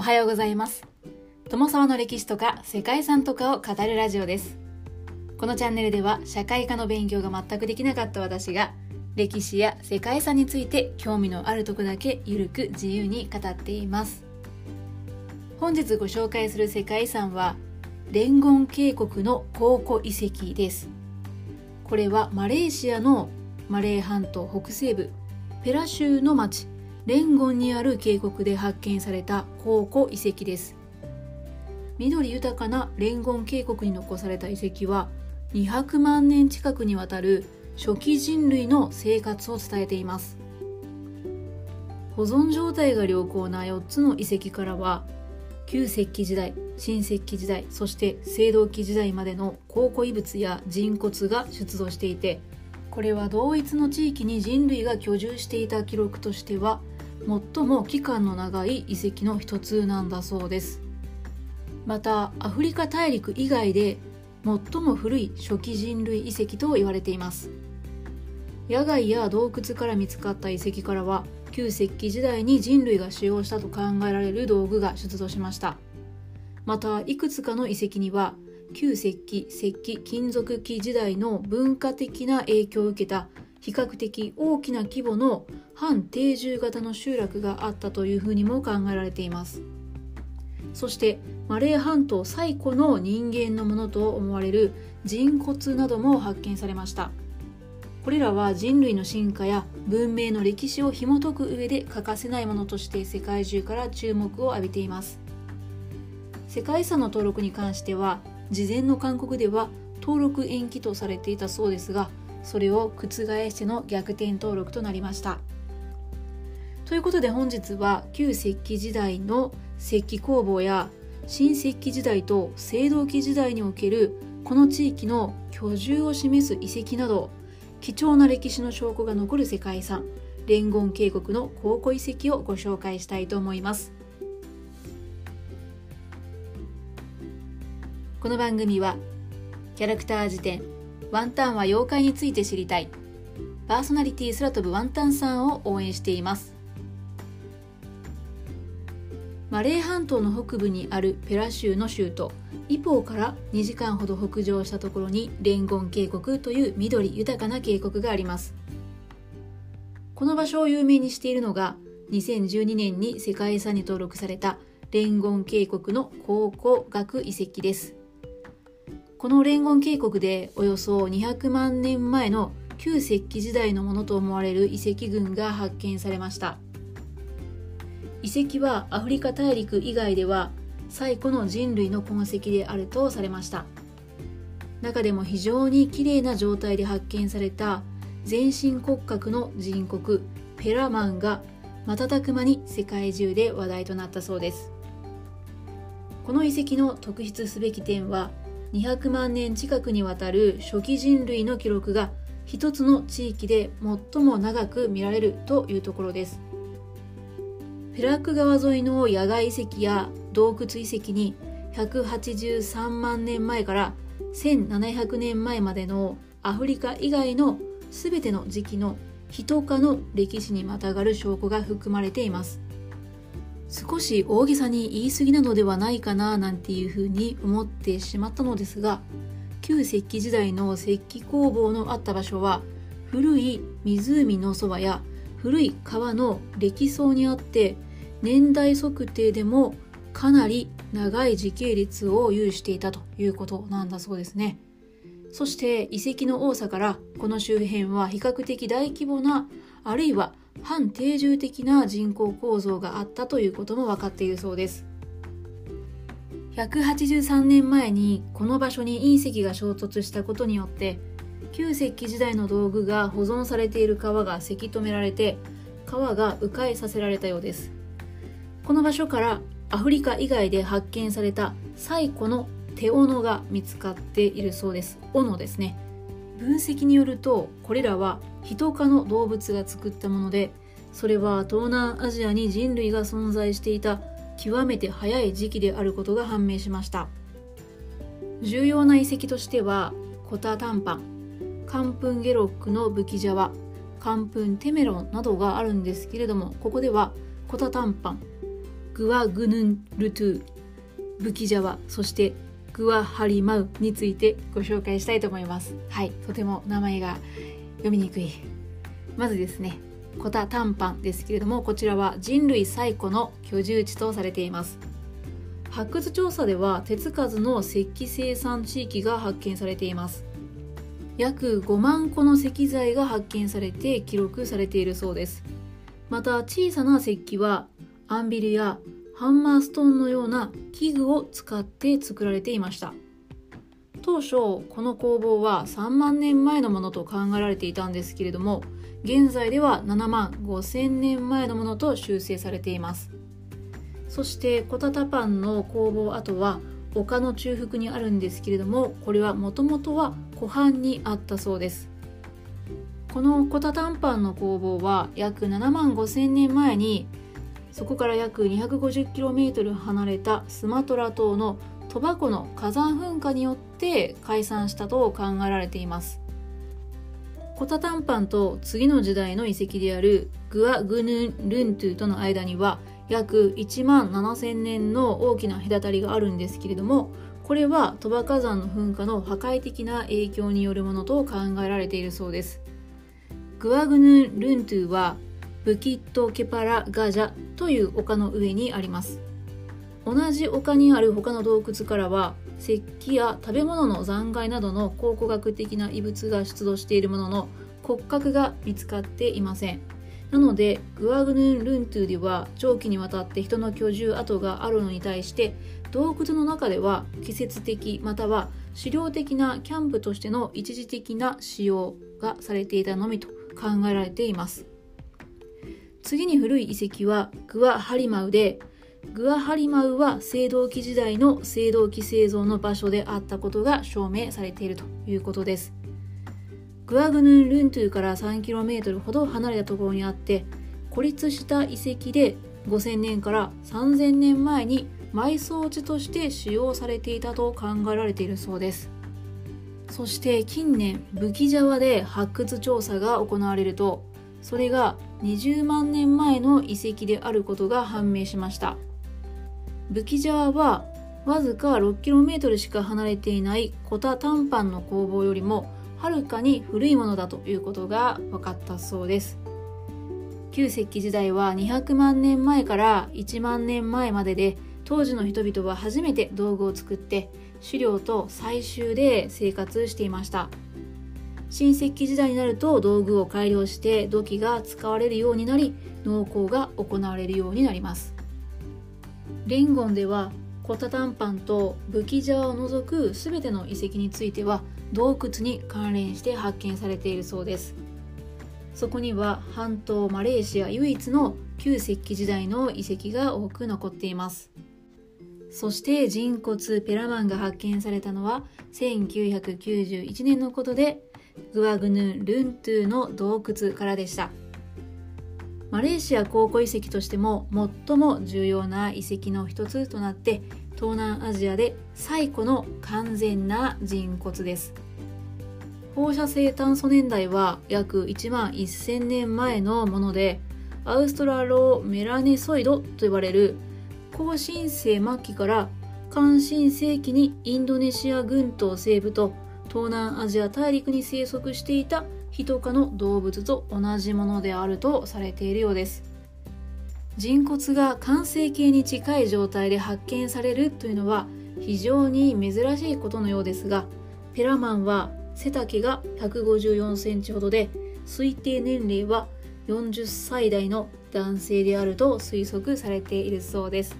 おはようございます。友沢の歴史とか世界遺産とかを語るラジオです。このチャンネルでは社会科の勉強が全くできなかった私が歴史や世界遺産について興味のあるとこだけゆるく自由に語っています。本日ご紹介する世界遺産はレンゴン渓谷の考古遺跡です。これはマレーシアのマレー半島北西部ペラ州の町レンゴンにある渓谷で発見された考古遺跡です。緑豊かなレンゴン渓谷に残された遺跡は200万年近くにわたる初期人類の生活を伝えています。保存状態が良好な4つの遺跡からは旧石器時代新石器時代そして青銅器時代までの考古遺物や人骨が出土していてこれは同一の地域に人類が居住していた記録としては最も期間の長い遺跡の一つなんだそうです。またアフリカ大陸以外で最も古い初期人類遺跡と言われています。野外や洞窟から見つかった遺跡からは旧石器時代に人類が使用したと考えられる道具が出土しました。またいくつかの遺跡には旧石器石器金属器時代の文化的な影響を受けた比較的大きな規模の半定住型の集落があったというふうにも考えられています。そしてマレー半島最古の人間のものと思われる人骨なども発見されました。これらは人類の進化や文明の歴史を紐解く上で欠かせないものとして世界中から注目を浴びています。世界遺産の登録に関しては事前の勧告では登録延期とされていたそうですがそれを覆しての逆転登録となりました。ということで本日は旧石器時代の石器工房や新石器時代と青銅器時代におけるこの地域の居住を示す遺跡など貴重な歴史の証拠が残る世界遺産レンゴン渓谷の考古遺跡をご紹介したいと思います。この番組はキャラクター辞典ワンタンは妖怪について知りたいパーソナリティ空飛ぶワンタンさんを応援しています。マレー半島の北部にあるペラ州の州都イポーから2時間ほど北上したところにレンゴン渓谷という緑豊かな渓谷があります。この場所を有名にしているのが2012年に世界遺産に登録されたレンゴン渓谷の考古学遺跡です。このレンゴン渓谷でおよそ200万年前の旧石器時代のものと思われる遺跡群が発見されました。遺跡はアフリカ大陸以外では最古の人類の痕跡であるとされました。中でも非常にきれいな状態で発見された全身骨格の人骨ペラマンが瞬く間に世界中で話題となったそうです。この遺跡の特筆すべき点は200万年近くにわたる初期人類の記録が一つの地域で最も長く見られるというところです。ペラック川沿いの野外遺跡や洞窟遺跡に183万年前から1700年前までのアフリカ以外の全ての時期の人化の歴史にまたがる証拠が含まれています。少し大げさに言い過ぎなのではないかななんていうふうに思ってしまったのですが旧石器時代の石器工房のあった場所は古い湖のそばや古い川の歴層にあって年代測定でもかなり長い時系列を有していたということなんだそうですね。そして遺跡の多さからこの周辺は比較的大規模なあるいは反定住的な人口構造があったということも分かっているそうです。183年前にこの場所に隕石が衝突したことによって旧石器時代の道具が保存されている川がせき止められて川が迂回させられたようです。この場所からアフリカ以外で発見された最古の手斧が見つかっているそうです。斧ですね。分析によるとこれらは人科の動物が作ったものでそれは東南アジアに人類が存在していた極めて早い時期であることが判明しました。重要な遺跡としてはコタタンパンカンプンゲロックの武器ジャワカンプンテメロンなどがあるんですけれどもここではコタタンパングワグヌンルトゥブキジャワそしてグワハリマウについてご紹介したいと思います。はいとても名前が読みにくい。まずですねコタタンパンですけれどもこちらは人類最古の居住地とされています。発掘調査では手つかずの石器生産地域が発見されています。約5万個の石材が発見されて記録されているそうです。また小さな石器はアンビルやハンマーストーンのような器具を使って作られていました。当初この工房は3万年前のものと考えられていたんですけれども現在では7万5千年前のものと修正されています。そしてコタタパンの工房跡は丘の中腹にあるんですけれどもこれはもともとは湖畔にあったそうです。このコタタンパンの工房は約7万5千年前にそこから約 250km 離れたスマトラ島のトバコの火山噴火によって解散したと考えられています。コタタンパンと次の時代の遺跡であるグア・グヌン・ルントゥとの間には約1万7000年の大きな隔たりがあるんですけれどもこれは鳥羽火山の噴火の破壊的な影響によるものと考えられているそうです。グアグヌン・ルントゥはブキット・ケパラ・ガジャという丘の上にあります。同じ丘にある他の洞窟からは石器や食べ物の残骸などの考古学的な遺物が出土しているものの骨格が見つかっていません。なのでグアグヌン・ルントゥでは長期にわたって人の居住跡があるのに対して洞窟の中では季節的または狩猟的なキャンプとしての一時的な使用がされていたのみと考えられています。次に古い遺跡はグア・ハリマウでグア・ハリマウは青銅器時代の青銅器製造の場所であったことが証明されているということです。グアグヌン・ルントゥから 3km ほど離れたところにあって孤立した遺跡で5000年から3000年前に埋葬地として使用されていたと考えられているそうです。そして近年武器ジャワで発掘調査が行われるとそれが20万年前の遺跡であることが判明しました。武器ジャワはわずか 6km しか離れていないコタタンパンの工房よりもはるかに古いものだということが分かったそうです。旧石器時代は200万年前から1万年前までで当時の人々は初めて道具を作って狩猟と採集で生活していました。新石器時代になると道具を改良して土器が使われるようになり農耕が行われるようになります。レンゴンではコタタンパンと武器ジャを除く全ての遺跡については洞窟に関連して発見されているそうです。そこには半島マレーシア唯一の旧石器時代の遺跡が多く残っています。そして人骨ペラマンが発見されたのは1991年のことでグアグヌ・ルントゥの洞窟からでした。マレーシア考古遺跡としても最も重要な遺跡の一つとなって東南アジアで最古の完全な人骨です。放射性炭素年代は約1万1000年前のものでアウストラロメラネソイドと呼ばれる後新世末期から漢新世紀にインドネシア群島西部と東南アジア大陸に生息していた人科の動物と同じものであるとされているようです。人骨が完成形に近い状態で発見されるというのは非常に珍しいことのようですがペラマンは背丈が154センチほどで推定年齢は40歳代の男性であると推測されているそうです。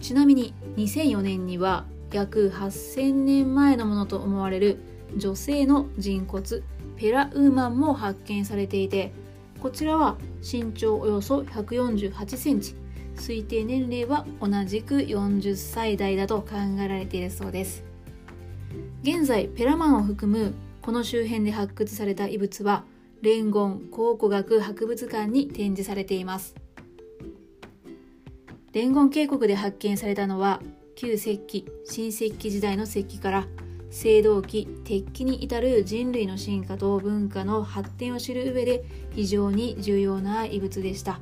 ちなみに2004年には約8000年前のものと思われる女性の人骨ペラウーマンも発見されていてこちらは身長およそ148センチ推定年齢は同じく40歳代だと考えられているそうです。現在ペラマンを含むこの周辺で発掘された遺物はレンゴン考古学博物館に展示されています。レンゴン渓谷で発見されたのは旧石器新石器時代の石器から青銅器鉄器に至る人類の進化と文化の発展を知る上で非常に重要な遺物でした。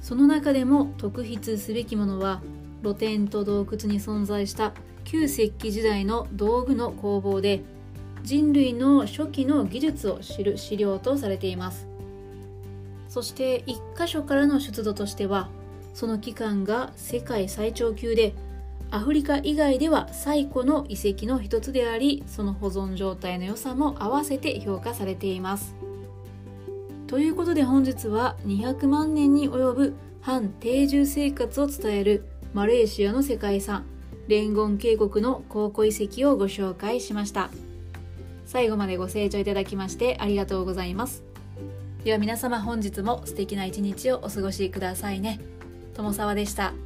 その中でも特筆すべきものは露天と洞窟に存在した旧石器時代の道具の工房で人類の初期の技術を知る資料とされています。そして1箇所からの出土としてはその期間が世界最長級でアフリカ以外では最古の遺跡の一つでありその保存状態の良さも合わせて評価されています。ということで本日は200万年に及ぶ反定住生活を伝えるマレーシアの世界遺産レンゴン渓谷の考古遺跡をご紹介しました。最後までご清聴いただきましてありがとうございます。では皆様本日も素敵な一日をお過ごしくださいね。友沢でした。